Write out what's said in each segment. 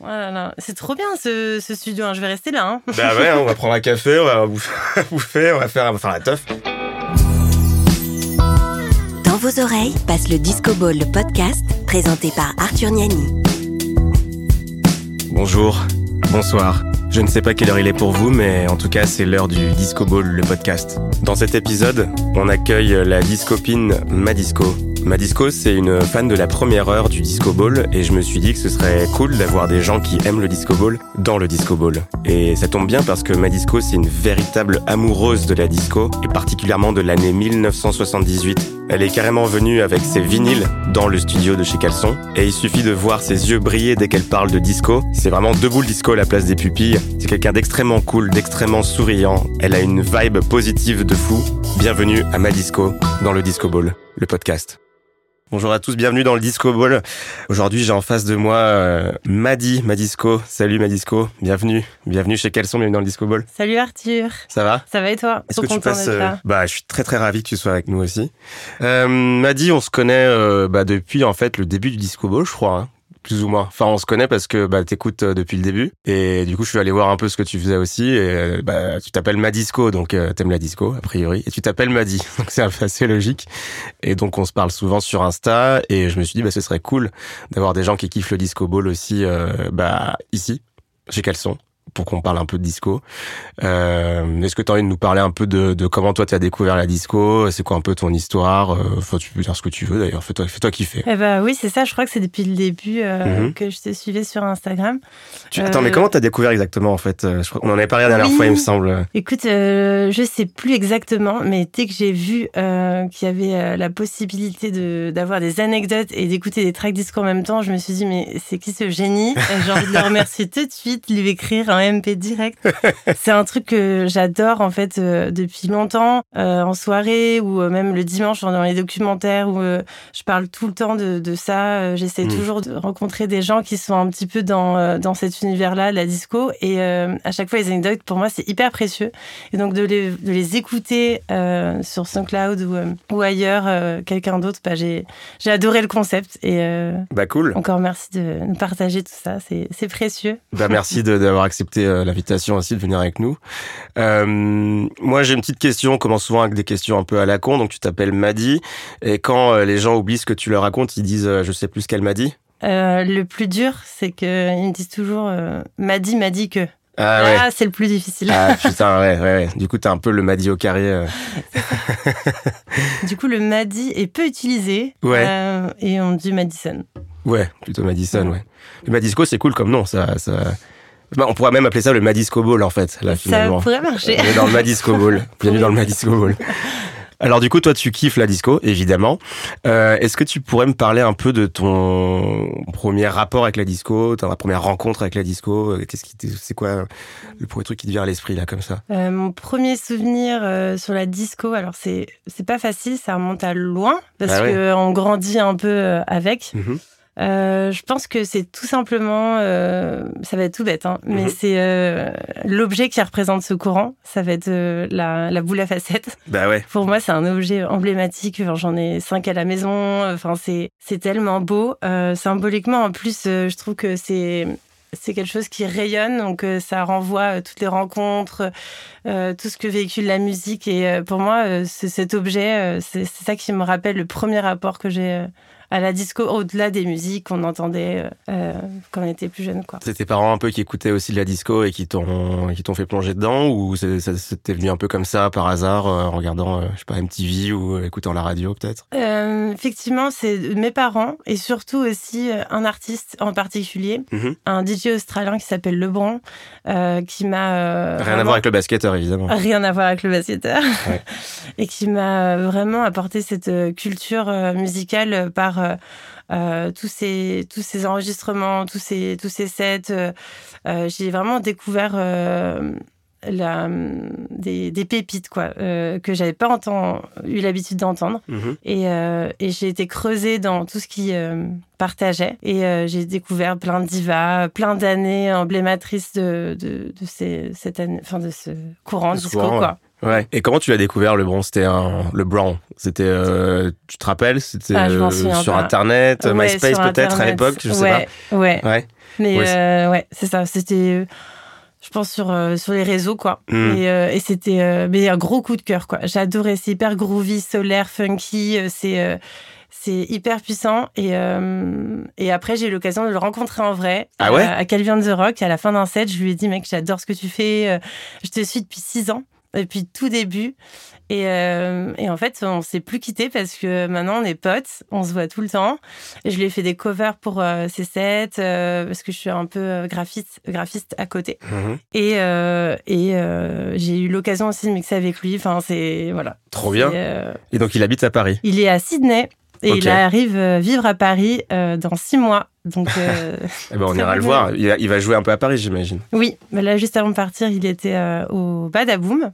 Voilà, là. c'est trop bien ce, ce studio, hein. je vais rester là. Hein. Bah ouais, on va prendre un café, on va bouffer, on va faire, on va faire la teuf. Dans vos oreilles passe le Disco Ball, le podcast présenté par Arthur Niani. Bonjour, bonsoir. Je ne sais pas quelle heure il est pour vous, mais en tout cas, c'est l'heure du Disco Ball, le podcast. Dans cet épisode, on accueille la discopine Madisco. Madisco, c'est une fan de la première heure du Disco Ball et je me suis dit que ce serait cool d'avoir des gens qui aiment le Disco Ball dans le Disco Ball. Et ça tombe bien parce que Madisco, c'est une véritable amoureuse de la disco et particulièrement de l'année 1978 elle est carrément venue avec ses vinyles dans le studio de chez Caleçon et il suffit de voir ses yeux briller dès qu'elle parle de disco. C'est vraiment debout le disco à la place des pupilles. C'est quelqu'un d'extrêmement cool, d'extrêmement souriant. Elle a une vibe positive de fou. Bienvenue à ma disco dans le Disco Ball, le podcast. Bonjour à tous, bienvenue dans le Disco Ball. Aujourd'hui, j'ai en face de moi euh, Madi, Madisco. Salut Madisco, bienvenue. Bienvenue chez Caleçon, bienvenue dans le Disco Ball. Salut Arthur. Ça va? Ça va et toi? Est-ce que tu passes euh, Bah, je suis très très ravi que tu sois avec nous aussi. Euh, Madi, on se connaît euh, bah, depuis en fait le début du Disco Ball, je crois. Hein plus ou moins. Enfin, on se connaît parce que bah, t'écoutes euh, depuis le début. Et du coup, je suis allé voir un peu ce que tu faisais aussi. Et euh, bah, tu t'appelles Madisco, donc euh, t'aimes la disco, a priori. Et tu t'appelles Madi, donc c'est assez logique. Et donc, on se parle souvent sur Insta. Et je me suis dit, bah, ce serait cool d'avoir des gens qui kiffent le disco ball aussi bah, ici, chez Caleçon pour qu'on parle un peu de disco. Euh, Est-ce que tu as envie de nous parler un peu de, de comment toi tu as découvert la disco? C'est quoi un peu ton histoire? Euh, Enfin, tu peux dire ce que tu veux d'ailleurs. Fais-toi fais -toi kiffer. Eh bah, oui, c'est ça. Je crois que c'est depuis le début euh, mm -hmm. que je te suivais sur Instagram. Tu, attends, mais comment tu as découvert exactement en fait? Je crois, On en avait parlé la dernière oui. fois, il me semble. Écoute, je sais plus exactement, mais dès que j'ai vu qu'il y avait la possibilité d'avoir des anecdotes et d'écouter des tracks disco en même temps, je me suis dit, mais c'est qui ce génie? J'ai envie de le remercier tout de suite, lui écrire un MP direct. c'est un truc que j'adore en fait euh, depuis longtemps, euh, en soirée ou euh, même le dimanche dans les documentaires où je parle tout le temps de, de ça. J'essaie mmh. toujours de rencontrer des gens qui sont un petit peu dans, dans cet univers-là, la disco. Et à chaque fois, les anecdotes, pour moi, c'est hyper précieux. Et donc de les, de les écouter sur SoundCloud ou, ou ailleurs, quelqu'un d'autre, bah, j'ai adoré le concept. Et bah cool. Encore merci de nous partager tout ça, c'est précieux. Bah merci d'avoir accepté l'invitation aussi de venir avec nous. Euh, moi, j'ai une petite question. On commence souvent avec des questions un peu à la con. Donc, tu t'appelles Madi. Et quand euh, les gens oublient ce que tu leur racontes, ils disent euh, Je sais plus ce qu'elle m'a dit. Euh, le plus dur, c'est qu'ils me disent toujours Madi m'a dit que. Ah, ouais. ah c'est le plus difficile. Ah putain, ouais, ouais, ouais. Du coup, t'as un peu le Madi au carré. du coup, le Madi est peu utilisé. Ouais. et on dit Madison. Ouais, plutôt Madison, ouais. Le Madisco, c'est cool comme nom. Ça, ça, on pourrait même appeler ça le Madisco Ball en fait. Là, finalement. Ça pourrait marcher. On est dans le Madisco Ball. Bienvenue dans le Madisco Ball. Alors du coup, toi, tu kiffes la disco, évidemment. Euh, Est-ce que tu pourrais me parler un peu de ton premier rapport avec la disco, ta première rencontre avec la disco Qu'est-ce qui, c'est quoi le premier truc qui te vient à l'esprit là, comme ça? Euh, Mon premier souvenir euh, sur la disco, alors c'est c'est pas facile, ça remonte à loin parce ah ouais. que on grandit un peu euh, avec. Mm -hmm. Euh, je pense que c'est tout simplement, euh, ça va être tout bête, hein, mais mm -hmm. c'est euh, l'objet qui représente ce courant. Ça va être la, la, boule à facettes. Bah ouais. Pour moi, c'est un objet emblématique. J'en ai cinq à la maison. Enfin, c'est tellement beau. Symboliquement, en plus, je trouve que c'est c'est quelque chose qui rayonne, donc ça renvoie toutes les rencontres, euh, tout ce que véhicule la musique. Et pour moi, c'est cet objet, c'est ça qui me rappelle le premier rapport que j'ai à la disco, au-delà des musiques qu'on entendait euh, quand on était plus jeune. C'est tes parents un peu qui écoutaient aussi de la disco et qui t'ont qui t'ont fait plonger dedans ou c'était venu un peu comme ça par hasard en regardant, je sais pas, MTV ou écoutant la radio peut-être? Euh, Effectivement, c'est mes parents et surtout aussi un artiste en particulier, mm -hmm. un DJ australien qui s'appelle Lebron, euh, qui m'a... Euh, Rien vraiment... à voir avec le basketteur, évidemment. Rien à voir avec le basketteur. Ouais. et qui m'a vraiment apporté cette culture musicale par euh, tous ces tous ces enregistrements, tous ces tous ces sets. Euh, j'ai vraiment découvert la, des, des, pépites quoi euh, que j'avais pas entend, eu l'habitude d'entendre mm -hmm. et, euh, et j'ai été creusée dans tout ce qui euh, partageait et j'ai découvert plein de divas plein d'années emblématrices de, de, de ces, cette année, enfin de ce courant de disco courant, quoi Ouais. Et comment tu l'as découvert le Bron C'était un le Brown. C'était, euh, tu te rappelles? C'était Ah, euh, sur pas. Internet, Ouais, MySpace peut-être à l'époque, je sais ouais, Ouais, pas. Ouais. Mais Ouais, c'est- euh, ouais, c'est ça. C'était, je pense, sur, euh, sur les réseaux, quoi. Mm. Et, euh, et c'était euh, mais un gros coup de cœur, quoi. J'adorais. C'est hyper groovy, solaire, funky. C'est euh, c'est hyper puissant. Et, euh, et après, j'ai eu l'occasion de le rencontrer en vrai. Ah ouais? À, à Calvin The Rock. À la fin d'un set, je lui ai dit, mec, j'adore ce que tu fais. Je te suis depuis six ans. Depuis tout début. Et, euh, et en fait, on s'est plus quitté parce que maintenant on est potes, on se voit tout le temps. Et je lui ai fait des covers pour euh, ses sets euh, parce que je suis un peu euh, graphiste, graphiste à côté. Mhm. Et, et j'ai eu l'occasion aussi de mixer avec lui. Enfin, c'est voilà. Trop bien. Et donc il habite à Paris. il est à Sydney et il arrive vivre à Paris euh, dans six mois. Donc euh, Eh ben, on ira le voir. Il, il va jouer un peu à Paris, j'imagine. oui, mais là juste avant de partir, il était euh, au Badaboom.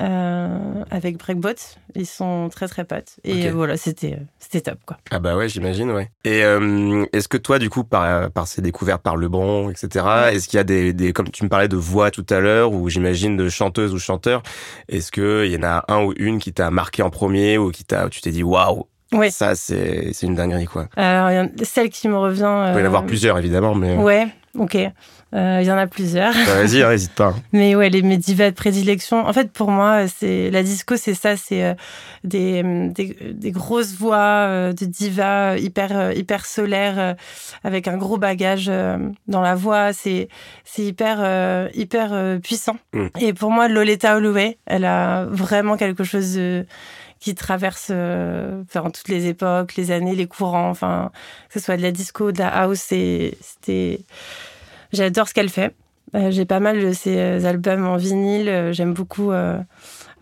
Euh, avec Breakbot, ils sont très très potes et euh, voilà c'était euh, c'était top quoi. Ah bah ouais, j'imagine, ouais. Et euh, est-ce que toi, du coup, par, par ces découvertes par Lebron, etc., est-ce qu'il y a des, des, comme tu me parlais de voix tout à l'heure, ou j'imagine de chanteuses ou chanteurs, est-ce que il y en a un ou une qui t'a marqué en premier, ou qui t'a, tu t'es dit, waouh, Oui. ça c'est, une dinguerie, quoi. Alors il y en- celle qui me revient. Il peut y en avoir plusieurs, évidemment, mais Ouais, ok. Euh, Il y en a plusieurs. Bah, vas-y, hein, n'hésite pas. Mais ouais, les mes divas de prédilection. En fait, pour moi, c'est la disco, c'est ça, c'est euh, des, des, des grosses voix euh, de divas euh, hyper euh, hyper solaires euh, avec un gros bagage euh, dans la voix. C'est c'est hyper euh, hyper euh, puissant. Mm. Et pour moi, Lolita Holloway, elle a vraiment quelque chose de qui traverse euh, enfin, toutes les époques, les années, les courants, enfin que ce soit de la disco, de la house, c'était J'adore ce qu'elle fait. Euh, J'ai pas mal de ses euh, albums en vinyle. Euh, J'aime beaucoup euh,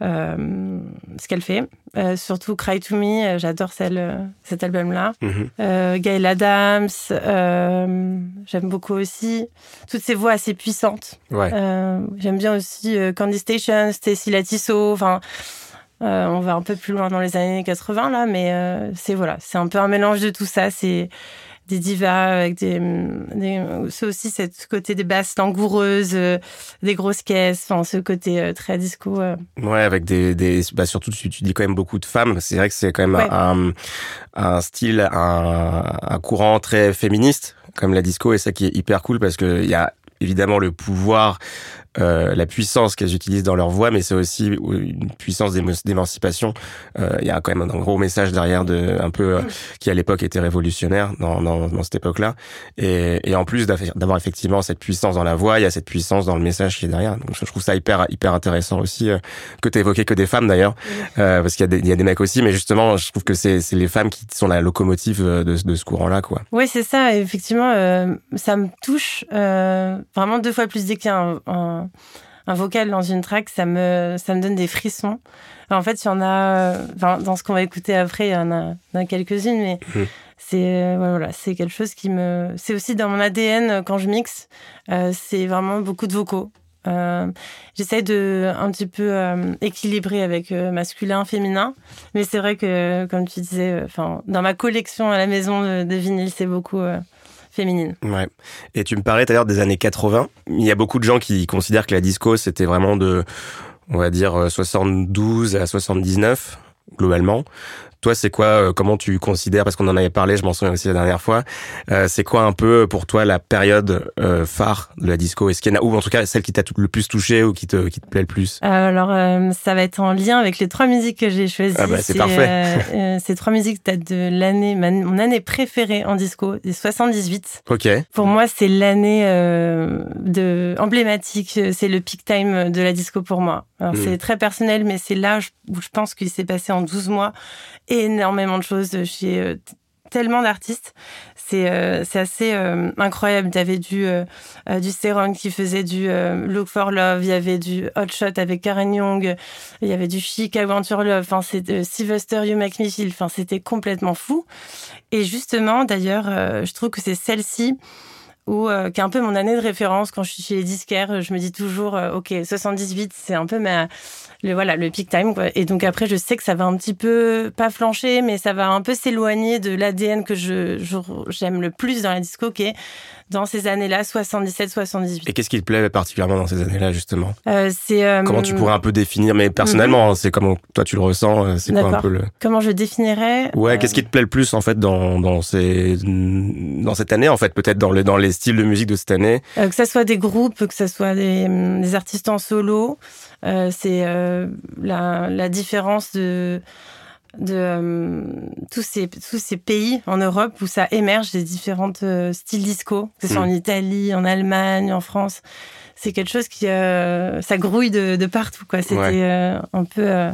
ce qu'elle fait. Surtout Cry to Me, j'adore cet album-là. Euh, Gail Adams, j'aime beaucoup aussi. Toutes ces voix assez puissantes. Ouais. J'aime bien aussi Candy Station, Stacy Latisso. Enfin, euh, on va un peu plus loin dans les années 80 là, mais euh, c'est voilà, c'est un peu un mélange de tout ça. C'est des divas avec des, des c'est aussi cette côté des basses langoureuses, euh, des grosses caisses, enfin ce côté très disco. Ouais, avec des, des bah surtout tu, tu dis quand même beaucoup de femmes. C'est vrai que c'est quand même Ouais. un, un style, un, un courant très féministe comme la disco et ça qui est hyper cool parce que il y a évidemment le pouvoir, euh, la puissance qu'elles utilisent dans leur voix, mais c'est aussi une puissance d'émancipation. Euh, Il y a quand même un gros message derrière de un peu euh, qui à l'époque était révolutionnaire dans, dans, dans cette époque-là. Et, et en plus d'avoir effectivement cette puissance dans la voix, il y a cette puissance dans le message qui est derrière. Donc je trouve ça hyper hyper intéressant aussi euh, que tu évoqué que des femmes d'ailleurs, euh, parce qu'il y, a des- il y a des mecs aussi, mais justement je trouve que c'est les femmes qui sont la locomotive de, de ce courant-là, quoi. Oui, c'est ça. Effectivement, euh, ça me touche euh, vraiment deux fois plus dès qu'il y a un, vocal dans une track, ça me, ça me donne des frissons. Alors, en fait, il y en a, enfin, dans ce qu'on va écouter après, il y en a, quelques-unes, mais Mhm. c'est euh, voilà, c'est quelque chose qui me, c'est aussi dans mon ADN euh, quand je mixe. euh, c'est vraiment beaucoup de vocaux. Euh, J'essaie de un petit peu euh, équilibrer avec euh, masculin, féminin, mais c'est vrai que, comme tu disais, enfin, dans ma collection à la maison de, de vinyle, c'est beaucoup féminine. Ouais. Et tu me parlais d'ailleurs des années 80. Il y a beaucoup de gens qui considèrent que la disco, c'était vraiment de, on va dire, euh, 72 à 79, globalement. Toi, c'est quoi, euh, comment tu considères, parce qu'on en avait parlé, je m'en souviens aussi la dernière fois, euh, c'est quoi un peu pour toi la période euh, phare de la disco? Est-ce qu'il y en a, ou en tout cas celle qui t'a le plus touché ou qui te, qui te plaît le plus? Alors, euh, ça va être en lien avec les trois musiques que j'ai choisies. Ah bah, c'est parfait. euh, euh, ces trois musiques datent de l'année, mon année préférée en disco, des 78. Ok. Pour moi, c'est l'année euh, de emblématique. C'est le peak time de la disco pour moi. Alors, Mm. C'est très personnel, mais c'est là où je pense qu'il s'est passé en 12 mois énormément de choses chez euh, tellement d'artistes. C'est euh, assez euh, incroyable. Il y avait du, euh, euh, du qui faisait du euh, Look for Love, il y avait du Hot Shot avec Karen Young, il y avait du Chic, Your Love, enfin, euh, Sylvester, You Make enfin, c'était complètement fou. Et justement, d'ailleurs, euh, je trouve que c'est celle-ci qui est un peu mon année de référence quand je suis chez les disquaires. Je me dis toujours, ok, 78, c'est un peu ma le voilà le peak time et donc après je sais que ça va un petit peu pas flancher mais ça va un peu s'éloigner de l'ADN que je j'aime le plus dans la disco qui est dans ces années-là 77 78 et qu'est-ce qui te plaît particulièrement dans ces années-là justement? Euh, c'est euh, comment tu pourrais un peu définir mais personnellement mhm. hein, c'est comment toi tu le ressens euh, c'est quoi un peu le comment je définirais ouais qu'est-ce qui te plaît le plus en fait dans dans ces dans cette année en fait peut-être dans les dans les styles de musique de cette année? Que ça soit des groupes que ça soit des, des artistes en solo euh, c'est euh, la, différence de de euh, tous ces tous ces pays en Europe où ça émerge des différentes styles disco, que ce soit en mm. Italie, en Allemagne, en France. C'est quelque chose qui ça grouille de, partout quoi. C'était un peu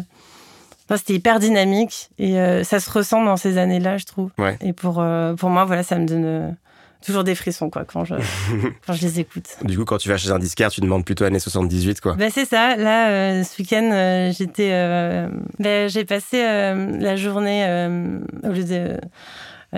c'était hyper dynamique et ça se ressent dans ces années-là, je trouve. Et pour pour moi, voilà, ça me donne toujours des frissons quoi quand je quand je les écoute. Du coup, quand tu vas chez un disquaire, tu demandes plutôt années 78 quoi. Ben c'est ça. Là, euh, ce week-end, euh, j'étais, euh, ben, j'ai passé la journée au lieu de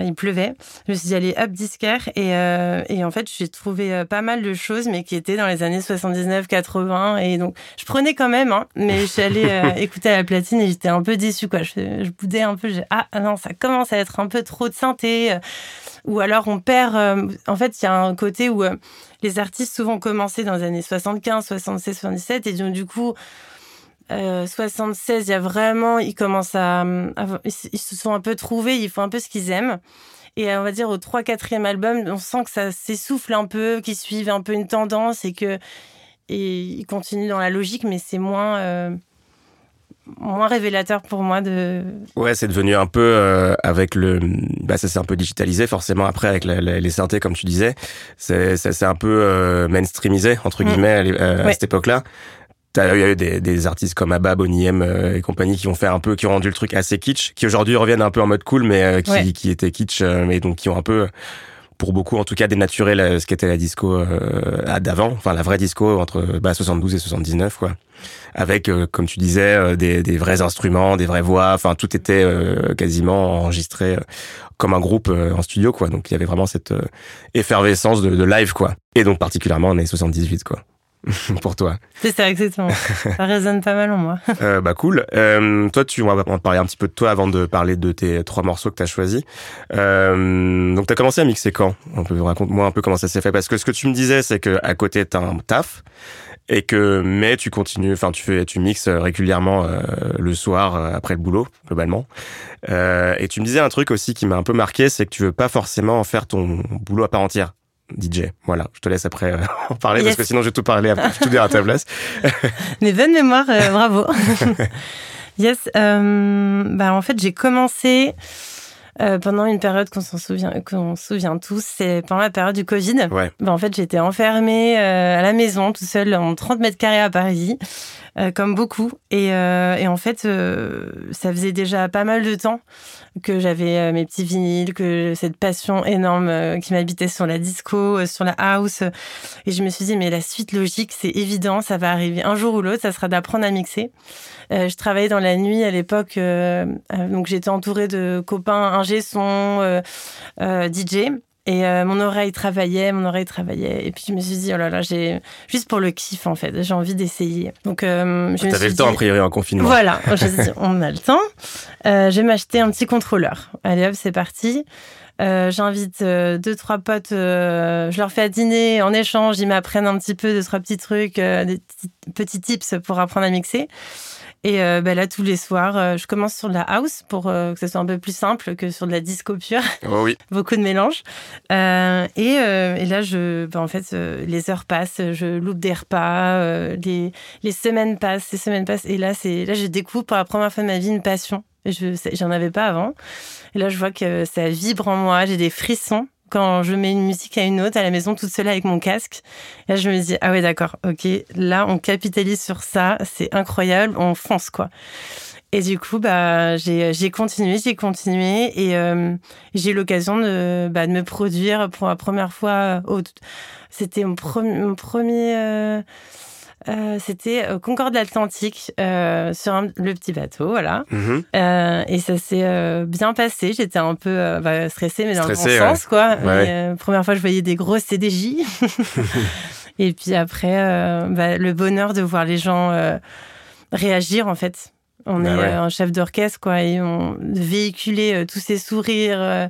il pleuvait. Je me suis dit, allez, hop, disquaire. Et, et en fait, j'ai trouvé pas mal de choses, mais qui étaient dans les années 79-80. Et donc, je prenais quand même, hein, mais je suis allée écouter à la platine et j'étais un peu déçue, quoi. Je, je boudais un peu. Ah non, ça commence à être un peu trop de synthé ou alors on perd. Euh, en fait, il y a un côté où euh, les artistes souvent commençaient dans les années 75, 76, 77, et donc du coup. 76, euh, il y a vraiment, ils commencent à, ils se sont un peu trouvés, ils font un peu ce qu'ils aiment. Et on va dire au 3 4e album, on sent que ça s'essouffle un peu, qu'ils suivent un peu une tendance et que et ils continuent dans la logique, mais c'est moins moins révélateur pour moi de. Ouais, c'est devenu un peu euh, avec le. Bah, ça s'est un peu digitalisé forcément après avec les synthés comme tu disais. C'est c'est un peu euh, mainstreamisé entre mm. guillemets euh, à, cette époque-là. T'as eu des, des artistes comme Abba, Bonnie M et compagnie qui ont fait un peu, qui ont rendu le truc assez kitsch, qui aujourd'hui reviennent un peu en mode cool, mais qui, qui étaient kitsch, mais donc qui ont un peu pour beaucoup en tout cas dénaturer ce qu'était la disco euh, d'avant, enfin la vraie disco entre bah, 72 et 79 quoi, avec euh, comme tu disais euh, des, des, vrais instruments, des vraies voix, enfin tout était euh, quasiment enregistré comme un groupe en studio quoi, donc il y avait vraiment cette effervescence de, de, live quoi, et donc particulièrement en années 78 quoi. pour toi. C'est ça, exactement. ça résonne pas mal en moi. euh, bah cool. Euh, toi, tu on va parler un petit peu de toi avant de parler de tes trois morceaux que tu as choisis. Euh, donc, tu as commencé à mixer quand? On peut raconte-moi un peu comment ça s'est fait parce que ce que tu me disais, c'est que à côté t'as un taf et que mais tu continues, enfin tu fais, tu mixes régulièrement euh, le soir euh, après le boulot globalement. Euh, et tu me disais un truc aussi qui m'a un peu marqué, c'est que tu veux pas forcément en faire ton boulot à part entière. DJ. Voilà, je te laisse après euh, en parler parce que sinon je vais tout parler, tout dire à ta place. Mais bonne mémoire, euh, bravo. yes, euh, bah en fait j'ai commencé pendant une période qu'on s'en souvient, qu'on se souvient tous, c'est pendant la période du Covid. Ouais. Bah, en fait j'étais enfermée à la maison, tout seul, en 30 mètres carrés à Paris. comme beaucoup. Et, et en fait, ça faisait déjà pas mal de temps que j'avais euh, mes petits vinyles, que cette passion énorme euh, qui m'habitait sur la disco, euh, sur la house. Et je me suis dit, mais la suite logique, c'est évident, ça va arriver un jour ou l'autre, ça sera d'apprendre à mixer. Je travaillais dans la nuit à l'époque, donc j'étais entourée de copains ingé son, DJ. Et euh, mon oreille travaillait, mon oreille travaillait. Et puis je me suis dit, oh là là, j'ai juste pour le kiff en fait, j'ai envie d'essayer. Donc euh, je T'avais le temps a priori en confinement. Voilà, je me suis dit, on a le temps. Euh, je vais m'acheter un petit contrôleur. Allez hop, c'est parti. Euh, j'invite euh, deux trois potes, je leur fais à dîner en échange, ils m'apprennent un petit peu deux trois petits trucs, des petits tips pour apprendre à mixer. Et euh, bah, là, tous les soirs, euh, je commence sur de la house pour euh, que ce soit un peu plus simple que sur de la disco pure. Oh oui. Beaucoup de mélange. Et, et, là, je, bah, en fait, les heures passent, je loupe des repas, les, les semaines passent, les semaines passent. Et là, c'est là, je découvre pour la première fois de ma vie une passion. Je j'en avais pas avant. Et là, je vois que ça vibre en moi. J'ai des frissons quand je mets une musique à une autre à la maison toute seule avec mon casque. Là, je me dis, ah ouais, d'accord, ok, là, on capitalise sur ça, c'est incroyable, on fonce, quoi. Et du coup, bah, j'ai continué, j'ai continué et euh, j'ai eu l'occasion de, bah, de me produire pour la première fois. C'était mon, premier, mon premier euh, Euh, c'était Concorde Atlantique euh, sur un- le petit bateau, voilà. Mhm. Euh, et ça s'est bien passé. J'étais un peu bah, stressée, mais dans Stressée, le bon ouais. sens, quoi. Ouais. Et, première fois, je voyais des grosses CDJ. et puis après, bah, le bonheur de voir les gens réagir, en fait. On Bah est ouais. un chef d'orchestre, quoi, et on véhiculer tous ces sourires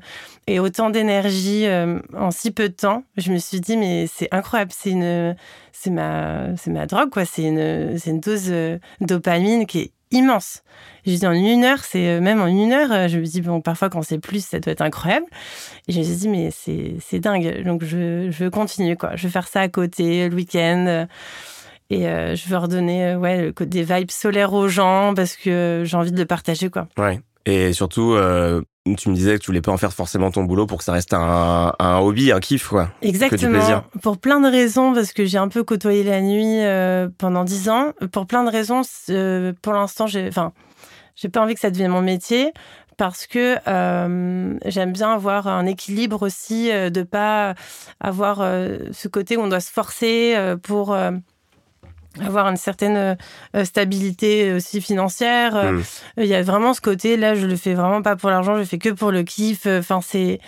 et autant d'énergie euh, en si peu de temps. Je me suis dit, mais c'est incroyable, c'est une, c'est ma, c'est ma drogue, quoi. C'est une, c'est une dose euh, dopamine qui est immense. Je dis en une heure, c'est euh, même en une heure, euh, je me dis bon, parfois quand c'est plus, ça doit être incroyable. Et je me suis dit mais c'est c'est dingue. Donc je, je veux continuer quoi. Je veux faire ça à côté le week-end. Et je veux redonner ouais, des vibes solaires aux gens parce que j'ai envie de le partager quoi. Ouais. Et surtout, tu me disais que tu voulais pas en faire forcément ton boulot pour que ça reste un, un hobby, un kiff, quoi. Exactement. Pour plein de raisons, parce que j'ai un peu côtoyé la nuit euh, pendant dix ans. Pour plein de raisons, euh, pour l'instant, j'ai, enfin, j'ai pas envie que ça devienne mon métier parce que euh, j'aime bien avoir un équilibre aussi, de pas avoir ce côté où on doit se forcer pour avoir une certaine euh, stabilité aussi financière. Euh, Mm. il y a vraiment ce côté, là, je le fais vraiment pas pour l'argent, je le fais que pour le kiff. Enfin, c'est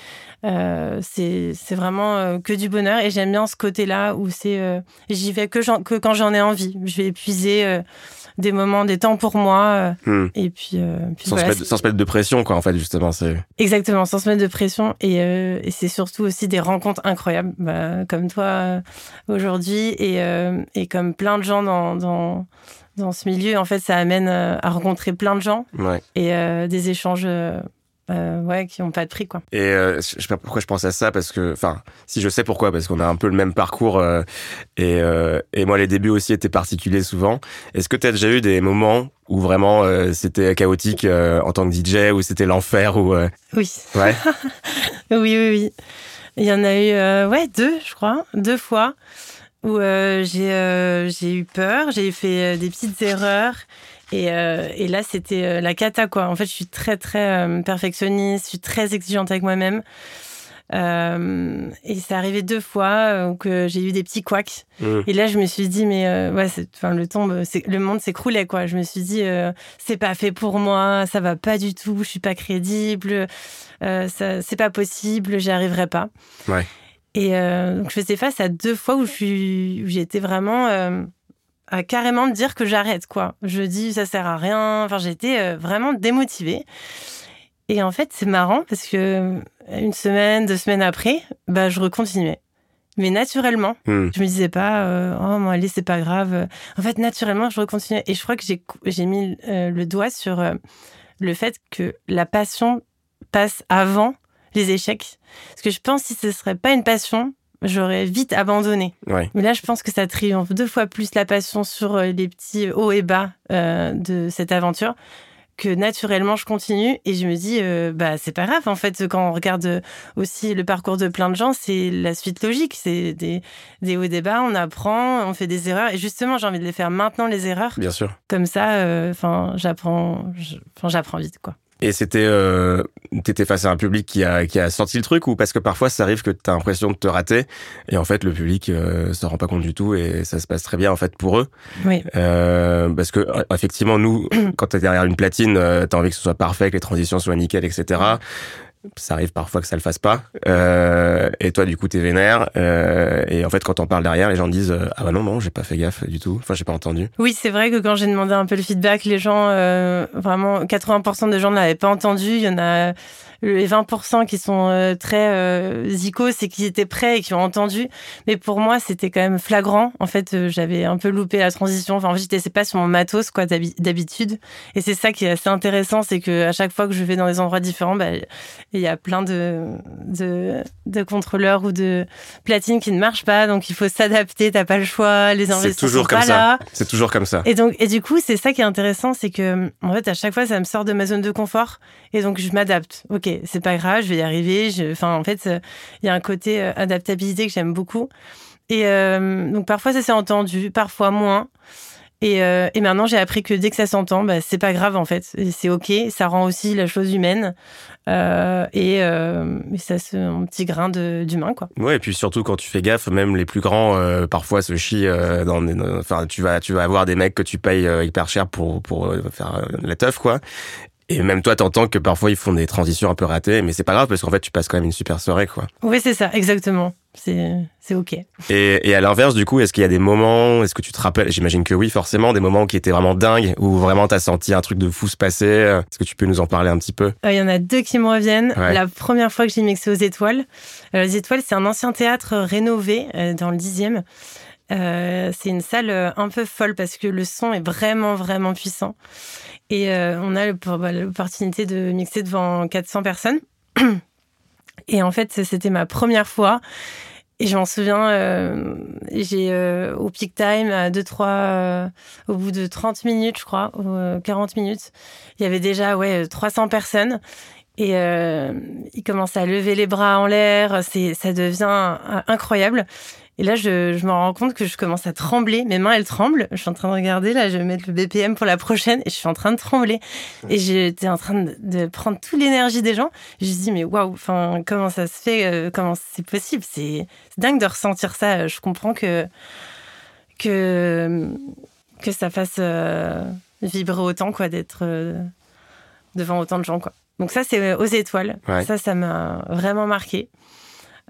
euh, c'est c'est vraiment euh, que du bonheur. Et j'aime bien ce côté-là où c'est euh, j'y vais que, quand j'en ai envie. Je vais épuiser euh, des moments, des temps pour moi. euh, Hmm. et puis, euh, puis Sans, voilà, se mettre, sans se mettre de pression, quoi, en fait, justement. C'est... Exactement, sans se mettre de pression. Et, euh, et c'est surtout aussi des rencontres incroyables, bah, comme toi euh, aujourd'hui, et, euh, et comme plein de gens dans, dans, dans ce milieu. En fait, ça amène euh, à rencontrer plein de gens Ouais. et euh, des échanges euh, ouais, qui n'ont pas de prix. Quoi. Et euh, je sais pas pourquoi je pense à ça, parce que, enfin, si je sais pourquoi, parce qu'on a un peu le même parcours, euh, et, euh, et moi, les débuts aussi étaient particuliers souvent. Est-ce que tu as déjà eu des moments où vraiment euh, c'était chaotique en tant que DJ, où c'était l'enfer, ou Oui. ouais, Oui, oui, oui. Il y en a eu, ouais, deux, je crois, deux fois où j'ai eu peur, j'ai fait des petites erreurs. Et, euh, et là, c'était euh, la cata, quoi. En fait, je suis très, très euh, perfectionniste, je suis très exigeante avec moi-même. Euh, et c'est arrivé deux fois où que j'ai eu des petits couacs. Hmm. Et là, je me suis dit, mais ouais, enfin, le tombe, le monde s'écroulait, quoi. Je me suis dit, c'est pas fait pour moi, ça va pas du tout, je suis pas crédible, c'est pas possible, j'y arriverai pas. Ouais. Et donc, je faisais face à deux fois où j'étais vraiment euh, carrément me dire que j'arrête, quoi. Je dis, ça sert à rien. Enfin, j'étais euh, vraiment démotivée. Et en fait, c'est marrant parce que euh, une semaine, deux semaines après, bah, je recontinuais. Mais naturellement, Hmm. je me disais pas, euh, oh, bon, allez, c'est pas grave. En fait, naturellement, je recontinuais. Et je crois que j'ai, mis le doigt sur le fait que la passion passe avant les échecs. Parce que je pense que si ce serait pas une passion, j'aurais vite abandonné. ouais. Mais là, je pense que ça triomphe deux fois plus la passion sur euh, les petits hauts et bas euh, de cette aventure que naturellement je continue et je me dis euh, bah c'est pas grave en fait quand on regarde euh, aussi le parcours de plein de gens c'est la suite logique c'est des, des hauts et des bas on apprend on fait des erreurs et justement j'ai envie de les faire maintenant les erreurs Bien sûr. comme ça euh, enfin j'apprends je- enfin j'apprends vite quoi Et c'était, euh, t'étais face à un public qui a, qui a sorti le truc ou parce que parfois ça arrive que t'as l'impression de te rater et en fait le public euh, se rend pas compte du tout et ça se passe très bien en fait pour eux. oui Euh, parce que euh, effectivement nous, quand t'es derrière une platine, euh, t'as envie que ce soit parfait, que les transitions soient nickel, etc. Ça arrive parfois que ça le fasse pas. Euh, et toi du coup t'es vénère. Euh, et en fait quand on parle derrière, les gens disent euh, ah bah non non j'ai pas fait gaffe du tout. Enfin j'ai pas entendu. Oui, c'est vrai que quand j'ai demandé un peu le feedback, les gens, euh, vraiment, 80% des gens ne l'avaient pas entendu. Il y en a les 20% qui sont euh, très euh, zikos et qui étaient prêts et qui ont entendu. Mais pour moi, c'était quand même flagrant. En fait, euh, j'avais un peu loupé la transition. Enfin, en fait, j'étais pas sur mon matos, quoi, d'habi- d'habitude. Et c'est ça qui est assez intéressant, c'est que à chaque fois que je vais dans des endroits différents, bah, il y a plein de, de, de contrôleurs ou de platines qui ne marchent pas. Donc, il faut s'adapter. T'as pas le choix. Les investissements toujours sont comme pas ça. là. C'est toujours comme ça. Et donc, et du coup, c'est ça qui est intéressant, c'est que, en fait, à chaque fois, ça me sort de ma zone de confort. Et donc, je m'adapte. Ok, c'est pas grave, je vais y arriver. Enfin, en fait, euh, il y a un côté euh, adaptabilité que j'aime beaucoup. Et euh, donc, parfois, ça s'est entendu, parfois moins. Et, et maintenant, j'ai appris que dès que ça s'entend, bah, c'est pas grave en fait. C'est ok. Ça rend aussi la chose humaine. Et, euh, ça, c'est un petit grain d'humain, quoi. Ouais, et puis surtout quand tu fais gaffe, même les plus grands parfois se chient enfin tu vas tu vas avoir des mecs que tu payes hyper cher pour pour faire la teuf quoi. Et même toi t'entends que parfois ils font des transitions un peu ratées, mais c'est pas grave parce qu'en fait tu passes quand même une super soirée quoi. Oui, c'est ça, exactement. C'est ok. Et, et à l'inverse du coup, est-ce qu'il y a des moments, est-ce que tu te rappelles, j'imagine que oui forcément, des moments qui étaient vraiment dingues où vraiment t'as senti un truc de fou se passer. euh, Est-ce que tu peux nous en parler un petit peu? Euh, Il y en a deux qui me reviennent. Ouais. La première fois que j'ai mixé aux Étoiles. Euh, les Étoiles, c'est un ancien théâtre rénové euh, dans le 10e. Euh, c'est une salle un peu folle parce que le son est vraiment, vraiment puissant. Et euh, on a bah, l'opportunité de mixer devant 400 personnes. Et en fait, c'était ma première fois. Et je m'en souviens, euh, j'ai euh, au peak time, à 2, 3, euh, au bout de 30 minutes, je crois, ou euh, 40 minutes, il y avait déjà ouais, 300 personnes. Et euh, ils commencent à lever les bras en l'air, ça devient euh, incroyable. Et là, je, je me rends compte que je commence à trembler. Mes mains, elles tremblent. Je suis en train de regarder. Là, je vais mettre le BPM pour la prochaine et je suis en train de trembler. Et j'étais en train de, de prendre toute l'énergie des gens. Je me dis, mais waouh, enfin, comment ça se fait euh, Comment c'est possible? C'est c'est dingue de ressentir ça. Je comprends que, que, que ça fasse euh, vibrer autant, quoi, d'être euh, devant autant de gens, quoi. Donc ça, c'est aux étoiles. Ouais. Ça, ça m'a vraiment marqué.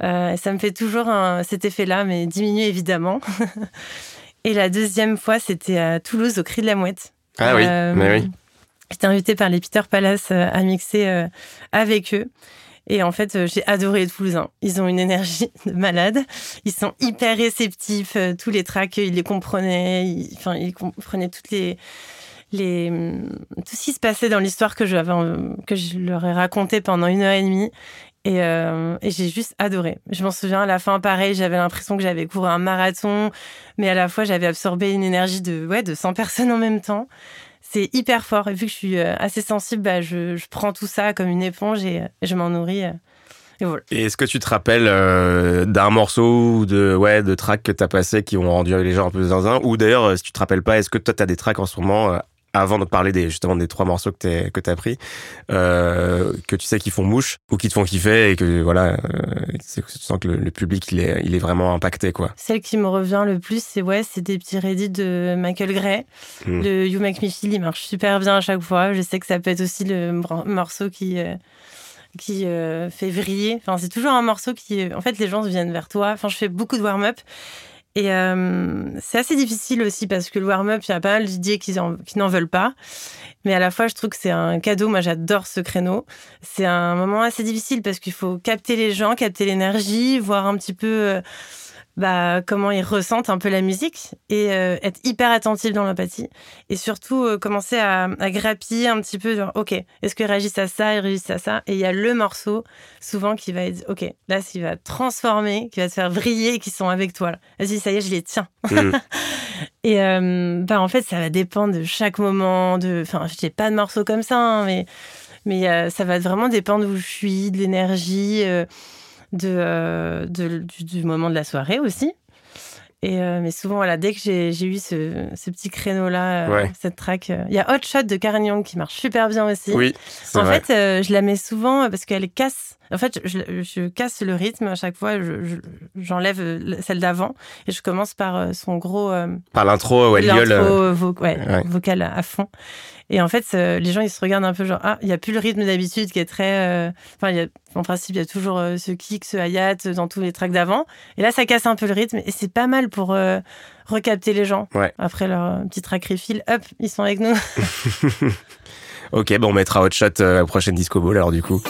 Euh, ça me fait toujours un- cet effet-là, mais diminué évidemment. Et la deuxième fois, c'était à Toulouse, au Cri de la Mouette. Ah oui, Euh, mais oui. J'étais invitée par les Peter Palace euh, à mixer avec eux. Et en fait, j'ai adoré les Toulousains. Ils ont une énergie de malade. Ils sont hyper réceptifs. Tous les tracks, ils les comprenaient. Ils, enfin, ils comprenaient toutes les, les, hum, tout ce qui se passait dans l'histoire que, que je leur ai raconté pendant une heure et demie. Et, euh, et j'ai juste adoré. Je m'en souviens, à la fin, pareil, j'avais l'impression que j'avais couru un marathon, mais à la fois, j'avais absorbé une énergie de, ouais, de 100 personnes en même temps. C'est hyper fort. Et vu que je suis euh, assez sensible, bah, je, je prends tout ça comme une éponge et, euh, je m'en nourris. Et voilà. Est-ce que tu te rappelles d'un morceau ou de ouais de tracks que t'as passé qui ont rendu les gens un peu zinzin? Ou d'ailleurs si tu te rappelles pas est-ce que toi t'as des tracks en ce moment avant de parler des justement des trois morceaux que t'es que t'as pris euh, que tu sais qui font mouche ou qui te font kiffer et que voilà euh, tu sens que le, le public il est il est vraiment impacté quoi Celle qui me revient le plus, c'est ouais, c'est des petits Reddit de Michael Gray. Mm. Le You Make Me Feel, il marche super bien à chaque fois. Je sais que ça peut être aussi le mor- morceau qui, euh, qui fait vriller. Enfin, c'est toujours un morceau qui. En fait, les gens viennent vers toi. Enfin, je fais beaucoup de warm-up. Et euh, c'est assez difficile aussi parce que le warm-up, il y a pas mal d'idées qui, qui n'en veulent pas. Mais à la fois, je trouve que c'est un cadeau. Moi, j'adore ce créneau. C'est un moment assez difficile parce qu'il faut capter les gens, capter l'énergie, voir un petit peu euh, bah, comment ils ressentent un peu la musique et euh, être hyper attentif dans l'empathie. Et surtout, euh, commencer à, à grappiller un petit peu, genre, OK, est-ce qu'ils réagissent à ça, ils réagissent à ça Et il y a le morceau, souvent, qui va être, OK, là, qui va transformer, qui va te faire vriller et qui sont avec toi. Vas-y, ça y est, je les tiens. Mm. Et euh, bah, en fait, ça va dépendre de chaque moment. De... Enfin, je n'ai pas de morceau comme ça, hein, mais, mais ça va vraiment dépendre où je suis, de l'énergie, de, euh, de- du, du moment de la soirée aussi. Et euh, mais souvent, voilà, dès que j'ai eu ce, ce petit créneau-là, euh, Ouais. cette track, il y a Hot Shot de Karen Young qui marche super bien aussi. oui En vrai fait, je la mets souvent parce qu'elle casse. En fait, je, je casse le rythme à chaque fois. je- je- J'enlève celle d'avant et je commence par son gros euh, par l'intro ouais elle gueule l'intro vo- ouais, Ouais. vocal à fond. Et en fait, euh, les gens ils se regardent un peu genre ah il y a plus le rythme d'habitude qui est très. euh, Enfin, il y a- en principe il y a toujours euh, ce kick, ce hi-hat euh, dans tous les tracks d'avant. Et là, ça casse un peu le rythme et c'est pas mal pour euh, recapter les gens. Ouais. Après leur euh, petit track refill, hop, ils sont avec nous. ok bon on mettra Hot Shot euh, au prochain Disco Ball alors du coup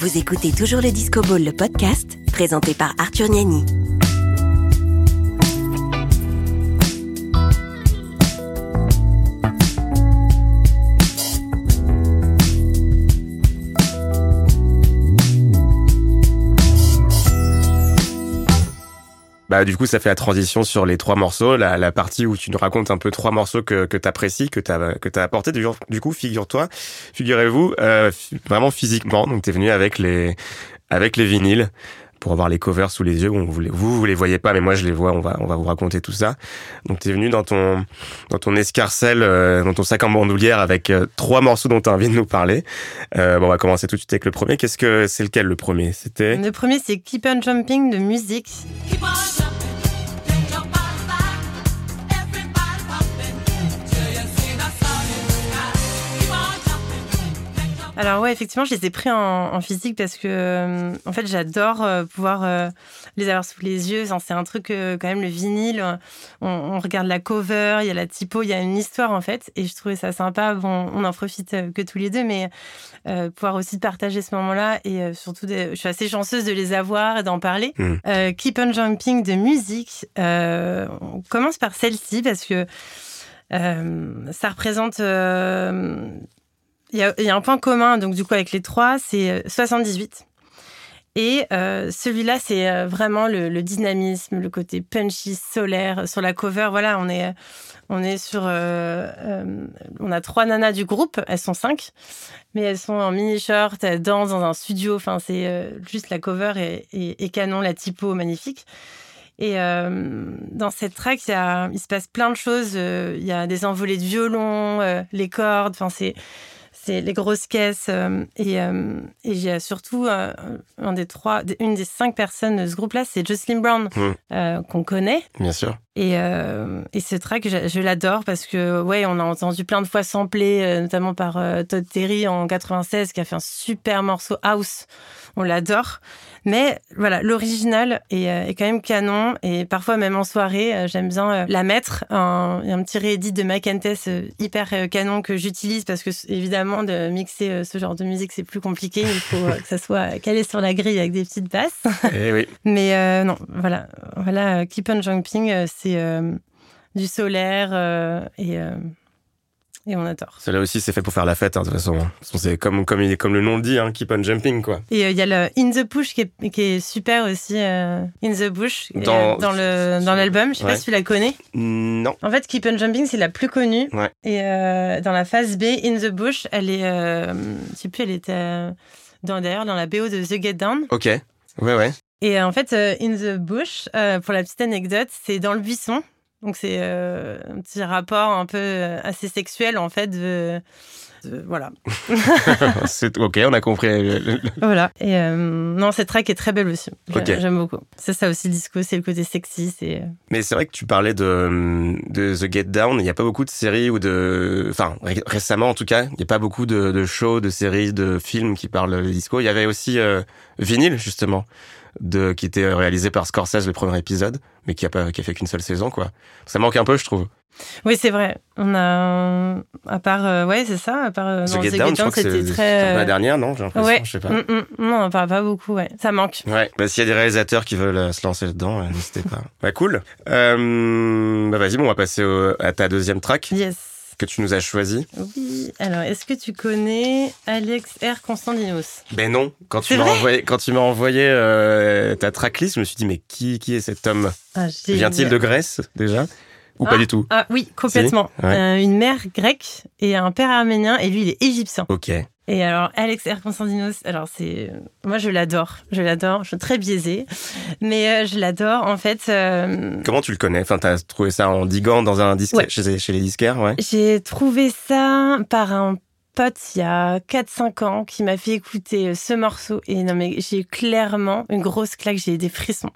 Vous écoutez toujours le Disco Ball, le podcast, présenté par Arthur Niani. Bah, du coup, ça fait la transition sur les trois morceaux, la, la partie où tu nous racontes un peu trois morceaux que, que t'apprécies, que t'as, que t'as apporté. Du, coup, figure-toi, figurez-vous, euh, vraiment physiquement, donc t'es venu avec les, avec les vinyles. Pour avoir les covers sous les yeux. Bon, vous, les, vous, vous les voyez pas, mais moi je les vois. On va, on va vous raconter tout ça. Donc tu es venu dans ton, dans ton escarcelle, euh, dans ton sac en bandoulière avec euh, trois morceaux dont tu as envie de nous parler. Euh, bon, on va commencer tout de suite avec le premier. Qu'est-ce que c'est lequel le premier? C'était? Le premier, c'est Keep on Jumping de musique. Alors ouais, effectivement, je les ai pris en, physique parce que euh, en fait, j'adore euh, pouvoir euh, les avoir sous les yeux. c'est un truc quand même le vinyle. On, regarde la cover, il y a la typo, il y a une histoire en fait, et je trouvais ça sympa. Bon, on en profite que tous les deux, mais pouvoir aussi partager ce moment-là et surtout, je suis assez chanceuse de les avoir et d'en parler. Mm. Keep on Jumping de musique. on commence par celle-ci parce que ça représente il y, a, un point commun, donc du coup, avec les trois, c'est 78. Euh, Et euh, celui-là, c'est euh, vraiment le, dynamisme, le côté punchy, solaire. Sur la cover, voilà, on est, on est sur. on a trois nanas du groupe, elles sont cinq, mais elles sont en mini-shirt, elles dansent dans un studio. Enfin, c'est juste la cover et, canon, la typo magnifique. Et dans cette track, il, se passe plein de choses. Il y a des envolées de violon, les cordes. Enfin, c'est c'est les grosses caisses. Euh, et, euh, et j'ai surtout euh, un des trois, une des cinq personnes de ce groupe-là, c'est Jocelyn Brown, mmh. qu'on connaît. Bien sûr. Et, et ce track, je, l'adore parce que, ouais, on a entendu plein de fois sampler, notamment par Todd Terry en 96, qui a fait un super morceau house. On l'adore. Mais voilà, l'original est, euh, est, quand même canon et parfois même en soirée, euh, j'aime bien euh, la mettre. Un, un petit réédit de Mike hyper canon que j'utilise parce que évidemment de mixer ce genre de musique c'est plus compliqué. Il faut que ça soit calé sur la grille avec des petites basses. Eh oui. Mais non, voilà, voilà, Keep on Jumping, c'est du solaire et et on adore. Celle-là aussi, c'est fait pour faire la fête, hein, de toute façon. C'est comme, comme, comme le nom le dit, hein, keep on jumping, quoi. Et euh, il y a le In the Bush qui est, qui est super aussi, euh, In the Bush, dans, dans l'album. Je sais pas si tu la connais. Non. En fait, Keep on Jumping, c'est la plus connue. Ouais. Et euh, dans la phase B, In the Bush, elle est, je sais plus, elle était d'ailleurs dans la BO de The Get Down. Ok. Ouais, ouais. Et en fait, In the Bush, pour la petite anecdote, c'est dans le buisson. Donc c'est euh, un petit rapport un peu euh, assez sexuel en fait. De, voilà. c'est ok, on a compris. voilà. Et euh, non, cette track est très belle aussi. J'aime beaucoup. C'est ça aussi le disco, c'est le côté sexy. C'est. Mais c'est vrai que tu parlais de, de The Get Down. Il n'y a pas beaucoup de séries ou de, enfin récemment en tout cas, il n'y a pas beaucoup de, de, shows, de séries, de films qui parlent de disco. Il y avait aussi Vinyl justement de, qui était réalisé par Scorsese le premier épisode, mais qui a pas, qui a fait qu'une seule saison, quoi. Ça manque un peu, je trouve. Oui, c'est vrai. On a, à part, euh, ouais, c'est ça, à part euh, The, Get Down, c'était très. la dernière, non J'ai l'impression, ouais. je sais pas. Mm, mm. non, on parle pas beaucoup, ouais. Ça manque. Ouais. Bah, s'il y a des réalisateurs qui veulent euh, se lancer dedans, n'hésitez pas. bah, cool. bah, vas-y, bon, on va passer à ta deuxième track. Yes que tu nous as choisi. Oui. Alors, est-ce que tu connais Alex R. Constantinos Ben non. Quand tu m'as envoyé, quand tu m'as envoyé euh, ta tracklist, je me suis dit mais qui qui est cet homme? Ah, Vient-il de Grèce déjà? Ou pas ah, du tout? Ah oui, complètement. Euh, une mère grecque et un père arménien et lui il est égyptien. Ok. Et alors, Alex R. Constantinos, alors c'est. Moi, je l'adore. Je l'adore. Je suis très biaisée. Mais euh, je l'adore, en fait. Euh, Comment tu le connais? Enfin, t'as trouvé ça en diguant dans un disque chez, chez, les disquaires, ouais J'ai trouvé ça par un pote il y a 4-5 ans qui m'a fait écouter ce morceau. Et non, mais j'ai clairement une grosse claque. J'ai des frissons.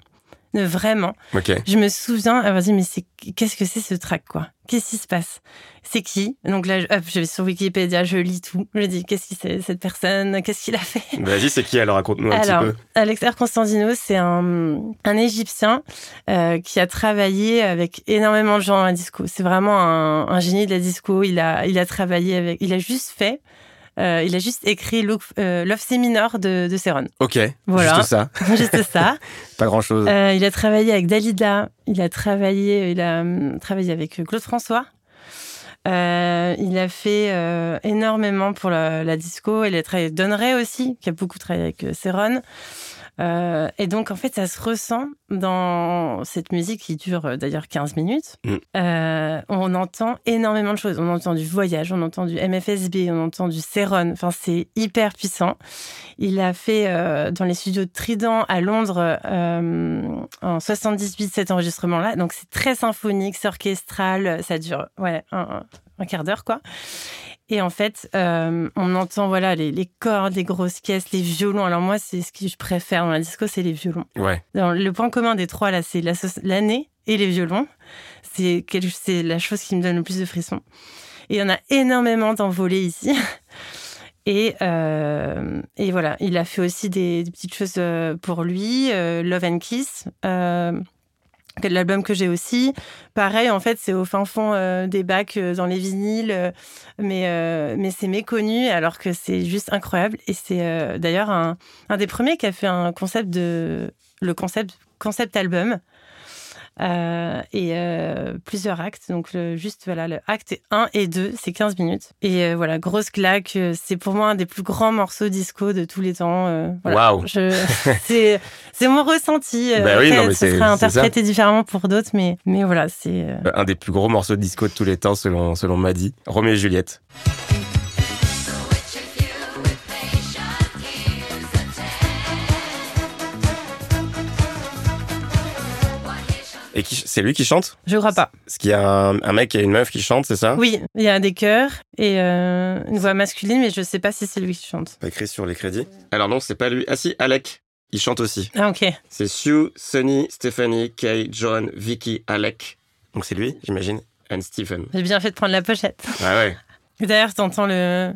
Vraiment. Je me souviens avoir dit, mais c'est, qu'est-ce que c'est ce track, quoi? Qu'est-ce qui se passe? C'est qui? Donc là, je vais sur Wikipédia, je lis tout. Je dis, qu'est-ce qui c'est cette personne? Qu'est-ce qu'il a fait? Vas-y, c'est qui? Alors raconte-nous un alors, petit peu. Alexander Constantino, c'est un, un Égyptien euh, qui a travaillé avec énormément de gens à la disco. C'est vraiment un, un, génie de la disco. Il a, il a travaillé avec, il a juste fait euh, il a juste écrit Love, euh, Love Seminar de, de Céron. Ok, voilà. juste ça. juste ça. Pas grand-chose. Euh, il a travaillé avec Dalida, il a travaillé, il a hum, travaillé avec Claude François. Euh, il a fait euh, énormément pour la, la, disco. Il a travaillé avec Don Ray aussi, qui a beaucoup travaillé avec Céron. Euh, et donc, en fait, ça se ressent dans cette musique qui dure euh, d'ailleurs 15 minutes. Mm. Euh, on entend énormément de choses. On entend du voyage, on entend du MFSB, on entend du Céron. Enfin, c'est hyper puissant. Il a fait euh, dans les studios de Trident à Londres euh, en 78 cet enregistrement-là. Donc, c'est très symphonique, c'est orchestral. Ça dure ouais, un, un quart d'heure, quoi. Et en fait, euh, on entend voilà les, les, cordes, les grosses caisses, les violons. Alors moi, c'est ce que je préfère dans la disco, c'est les violons. Ouais. Le point commun des trois là, c'est l'année et les violons. C'est c'est la chose qui me donne le plus de frissons. Et il y en a énormément d'envolées ici. Et, euh, et voilà, il a fait aussi des, des petites choses euh, pour lui, euh, Love and Kiss. Euh, l'album que j'ai aussi. Pareil, en fait, c'est au fin fond euh, des bacs euh, dans les vinyles, euh, mais, mais c'est méconnu alors que c'est juste incroyable. Et c'est d'ailleurs un, un, des premiers qui a fait un concept de le concept concept album. Et plusieurs actes. Donc, le, juste, voilà, le acte 1 et 2, c'est 15 minutes. Et voilà, grosse claque. C'est pour moi un des plus grands morceaux disco de tous les temps. Voilà. Wow. C'est mon ressenti. Bah oui, non, mais ce sera interprété différemment pour d'autres, mais, mais voilà, c'est. Un des plus gros morceaux de disco de tous les temps, selon, selon Maddy. Roméo et Juliette. Et c'est lui qui chante? Je crois pas. Qu'il y a un, un, mec et une meuf qui chantent, c'est ça? Oui, il y a des chœurs et euh, une voix masculine, mais je sais pas si c'est lui qui chante. Pas écrit sur les crédits? Alors non, c'est pas lui. Ah si, Alec. Il chante aussi. Ah ok. C'est Sue, Sunny, Stephanie, Kay, John, Vicky, Alec. Donc c'est lui, j'imagine. And Stephen. J'ai bien fait de prendre la pochette. Ah ouais. D'ailleurs, t'entends le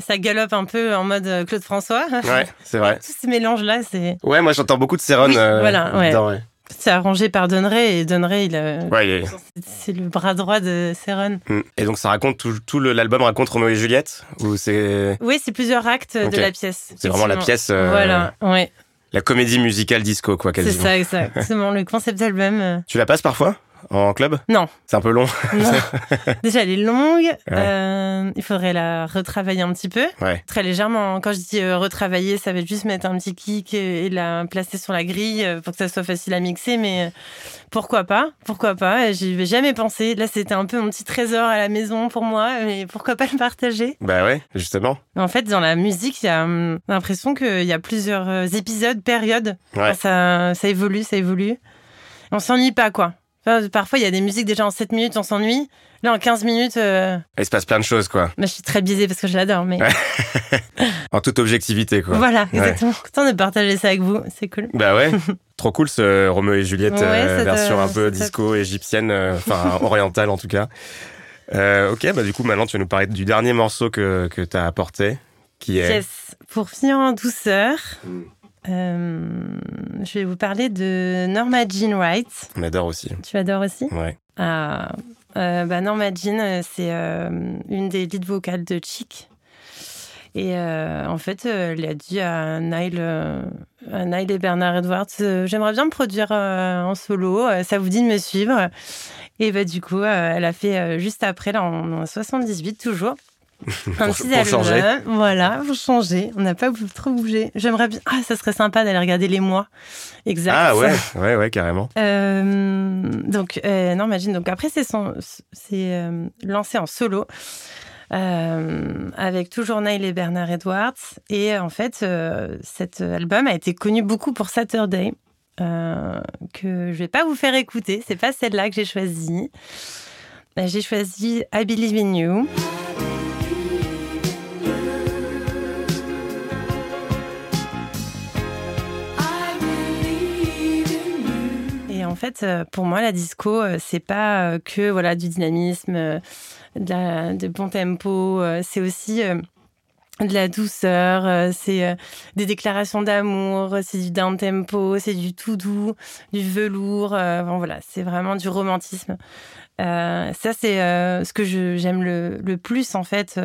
ça galope un peu en mode euh, Claude François. Ouais, c'est vrai. Tous ces mélanges-là, c'est. Ouais, moi j'entends beaucoup de Céron. Oui, euh, voilà, ouais. Dedans, ouais. C'est arrangé par Donneray et Donneray, il a... ouais, c'est le bras droit de Céron. Et donc ça raconte tout, tout l'album raconte Roméo et Juliette ou c'est Oui, c'est plusieurs actes okay. de la pièce. C'est vraiment la pièce. Euh... Voilà, ouais. La comédie musicale disco, quoi, quasiment. C'est ça, exactement. le concept album. Tu la passes parfois? En club? Non. C'est un peu long. Déjà, elle est longue. Ouais. Euh, il faudrait la retravailler un petit peu. Ouais. Très légèrement. Quand je dis euh, retravailler, ça être juste mettre un petit kick et la placer sur la grille pour que ça soit facile à mixer. Mais pourquoi pas? Pourquoi pas? J'y avais jamais pensé. Là, c'était un peu mon petit trésor à la maison pour moi. Mais pourquoi pas le partager? Bah ouais, justement. En fait, dans la musique, il y a hum, l'impression qu'il y a plusieurs épisodes, périodes. Ouais. Ça, ça évolue, ça évolue. On s'ennuie pas, quoi. Enfin, parfois, il y a des musiques déjà en 7 minutes, on s'ennuie. Là, en 15 minutes. Euh... Il se passe plein de choses, quoi. Bah, je suis très biaisée parce que je l'adore, mais. en toute objectivité, quoi. Voilà, exactement. Ouais. Content de partager ça avec vous, c'est cool. Bah ouais. Trop cool ce Roméo et Juliette, Ouais, euh, version un peu disco égyptienne, euh, enfin orientale en tout cas. Euh, ok, bah du coup, maintenant tu vas nous parler du dernier morceau que, que tu as apporté, qui est. Yes. Pour finir en douceur, Mm. Euh, je vais vous parler de Norma Jean Wright. On adore aussi. Tu adores aussi? Ouais. Ah, euh, bah Norma Jean, euh, c'est euh, une des lead vocales de Chic. Et en fait, elle a dit à Nile, à Nile et Bernard Edwards J'aimerais bien me produire en solo, ça vous dit de me suivre? Et bah, du coup, elle a fait juste après, là, en, en 78, toujours. Un Pour- petit pour album. changer. Voilà, pour changer. On n'a pas trop bougé. J'aimerais bien. Ah, ça serait sympa d'aller regarder les mois. Exact. Ah ouais, ouais, ouais, carrément. Euh, donc, euh, non, imagine. Donc, après, c'est son, c'est euh, lancé en solo. euh, avec toujours Nile et Bernard Edwards. Et euh, en fait, euh, cet album a été connu beaucoup pour Saturday, que je vais pas vous faire écouter. C'est pas celle-là que j'ai choisie. Euh, J'ai choisi I Believe in You. Fait, euh, pour moi, la disco, euh, c'est pas euh, que voilà du dynamisme, de, la- de bon tempo. C'est aussi de la douceur. C'est des déclarations d'amour. C'est du down tempo. C'est du tout doux, du velours. bon, voilà, c'est vraiment du romantisme. Ça, c'est ce que j'aime le plus en fait.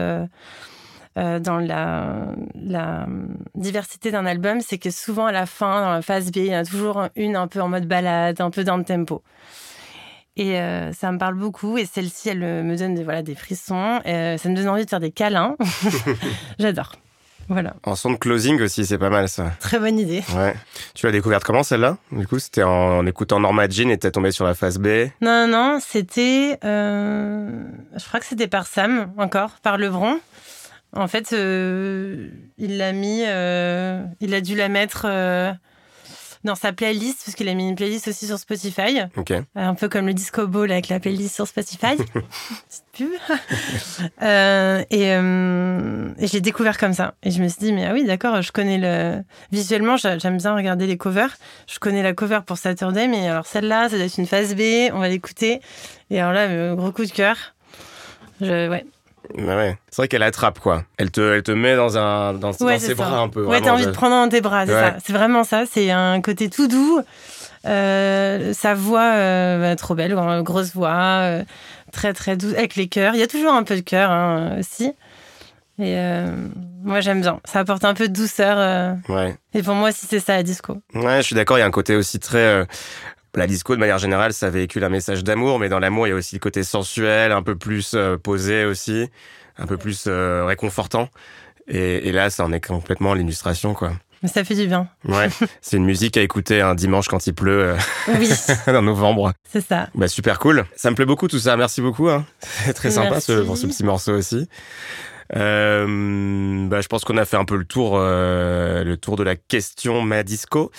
Euh, dans la, la diversité d'un album, c'est que souvent à la fin, dans la phase B, il y en a toujours une un peu en mode balade, un peu dans le tempo. Et euh, ça me parle beaucoup. Et celle-ci, elle euh, me donne des, voilà, des frissons. Euh, ça me donne envie de faire des câlins. J'adore. Voilà. En son de closing aussi, c'est pas mal ça. Très bonne idée. Ouais. Tu l'as découverte comment celle-là? Du coup, c'était en, écoutant Norma Jean et t'es tombé sur la phase B Non, non, c'était. euh, je crois que c'était par Sam, encore, par Levron. En fait, euh, il l'a mis. euh, il a dû la mettre euh, dans sa playlist, parce qu'il a mis une playlist aussi sur Spotify. Un peu comme le Disco Ball avec la playlist sur Spotify. Petite pub. Et et j'ai découvert comme ça. Et je me suis dit, mais ah oui, d'accord, je connais le. Visuellement, j'a- j'aime bien regarder les covers. Je connais la cover pour Saturday, mais alors celle-là, ça doit être une phase B, on va l'écouter. Et alors là, gros coup de cœur. Je, ouais, ouais. C'est vrai qu'elle attrape quoi. Elle te, elle te met dans un, dans, ses ça. bras un peu. Ouais, t'as envie de prendre dans tes bras, c'est Ouais. ça. C'est vraiment ça. C'est un côté tout doux. Euh, sa voix, euh, bah, trop belle, euh, grosse voix, euh, très très douce, avec les chœurs. Il y a toujours un peu de chœur hein, aussi. Et euh, moi, j'aime bien. Ça apporte un peu de douceur. Ouais. et pour moi aussi, c'est ça la disco. Ouais, je suis d'accord. Il y a un côté aussi très. La disco, de manière générale, ça véhicule un message d'amour, mais dans l'amour, il y a aussi le côté sensuel, un peu plus euh, posé aussi, un peu plus euh, réconfortant. Et, et là, ça en est complètement l'illustration, quoi. Mais ça fait du bien. Ouais, c'est une musique à écouter un dimanche quand il pleut Oui, euh, en novembre. c'est ça. Bah super cool. Ça me plaît beaucoup tout ça. Merci beaucoup. Hein. C'est très sympa ce, pour ce petit morceau aussi. Euh, bah, je pense qu'on a fait un peu le tour, euh, le tour de la question Madisco.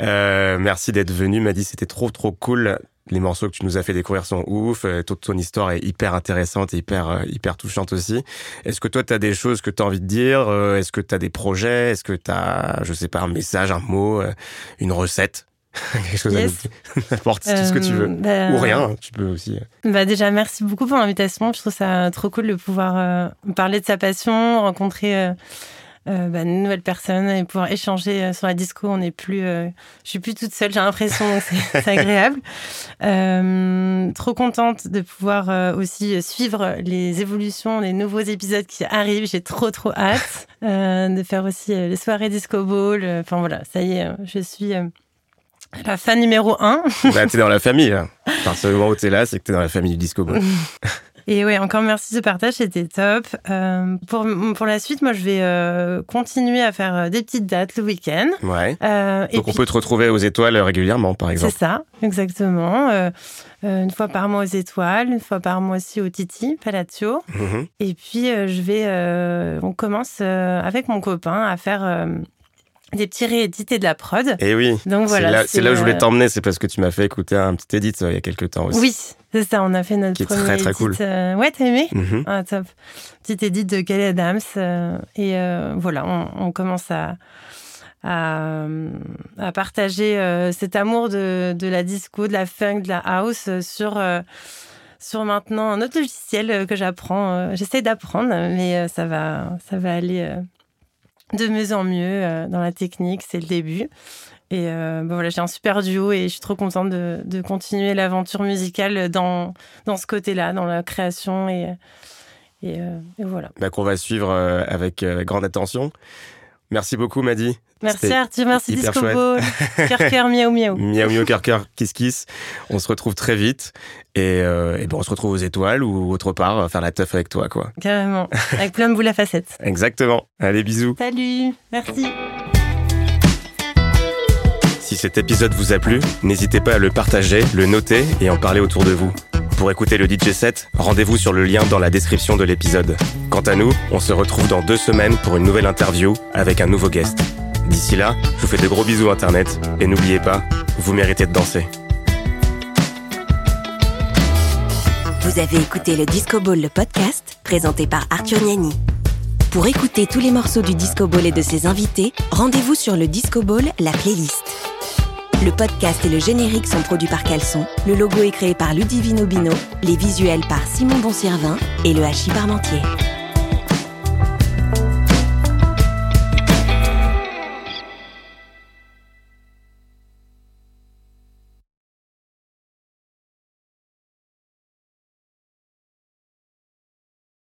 Euh, merci d'être venu, Madi. C'était trop trop cool. Les morceaux que tu nous as fait découvrir sont ouf. Euh, Toute ton histoire est hyper intéressante et hyper euh, hyper touchante aussi. Est-ce que toi tu as des choses que tu as envie de dire Euh, Est-ce que tu as des projets Est-ce que tu as, je sais pas, un message, un mot, une recette? Quelque chose à Yes. nous N'importe tout ce que tu veux. Euh, bah, Ou rien, hein, tu peux aussi. Bah déjà, merci beaucoup pour l'invitation. Je trouve ça trop cool de pouvoir euh, parler de sa passion, rencontrer euh, euh, bah, de nouvelles personnes et pouvoir échanger euh, sur la disco. On n'est plus, euh, je suis plus toute seule. J'ai l'impression, c'est c'est agréable. Euh, trop contente de pouvoir euh, aussi suivre les évolutions, les nouveaux épisodes qui arrivent. J'ai trop trop hâte euh, de faire aussi euh, les soirées disco ball. Euh, Enfin voilà, ça y est, euh, je suis euh, la fan numéro un. Bah, t'es dans la famille. Là. À partir du moment où t'es là, c'est que t'es dans la famille du disco ball. Et ouais, encore merci de ce partage, c'était top. Euh, pour, pour la suite, moi, je vais euh, continuer à faire euh, des petites dates le week-end. Ouais. Euh, et Donc on puis- peut te retrouver aux étoiles régulièrement, par C'est exemple. ça, exactement. Une fois par mois aux étoiles, une fois par mois aussi au Titi, Palatio. Mhm. Et puis, je vais, on commence avec mon copain à faire des petits réédits et de la prod. Et oui. Donc C'est voilà. là, c'est là où je voulais t'emmener, c'est parce que tu m'as fait écouter un petit edit euh, il y a quelques temps aussi. Oui, c'est ça, on a fait notre Qui est premier très, très edit, cool. euh, Ouais, t'as aimé. Ah, top. Petite édite de Kelly Adams. euh, et euh, voilà, on, on commence à, à, à partager euh, cet amour de, de la disco, de la funk, de la house sur, euh, sur maintenant un autre logiciel que j'apprends. J'essaie d'apprendre, mais ça, va, ça va aller de mieux en mieux euh, dans la technique. C'est le début. Et euh, bon, voilà, j'ai un super duo et je suis trop contente de, de continuer l'aventure musicale dans, dans ce côté-là, dans la création. Et, et, euh, et voilà. Bah, qu'on va suivre avec grande attention. Merci beaucoup, Madi. Merci Arthur, merci Disco. Ball. Cœur, cœur, miaou, miaou. Miaou miaou cœur cœur kiss kiss. On se retrouve très vite et, euh, et ben on se retrouve aux étoiles ou autre part euh, faire la teuf avec toi quoi. Carrément. Avec plein de boules à facettes. Exactement. Allez bisous. Salut, merci. Si cet épisode vous a plu, n'hésitez pas à le partager, le noter et en parler autour de vous. Pour écouter le DJ set, rendez-vous sur le lien dans la description de l'épisode. Quant à nous, on se retrouve dans deux semaines pour une nouvelle interview avec un nouveau guest. D'ici là, je vous fais de gros bisous internet et n'oubliez pas, vous méritez de danser. Vous avez écouté le Disco Ball, le podcast, présenté par Arthur Niani. Pour écouter tous les morceaux du Disco Ball et de ses invités, rendez-vous sur le Disco Ball, la playlist. Le podcast et le générique sont produits par Caleçon, le logo est créé par Ludivino Bino, les visuels par Simon Bonservin et le hachis Parmentier.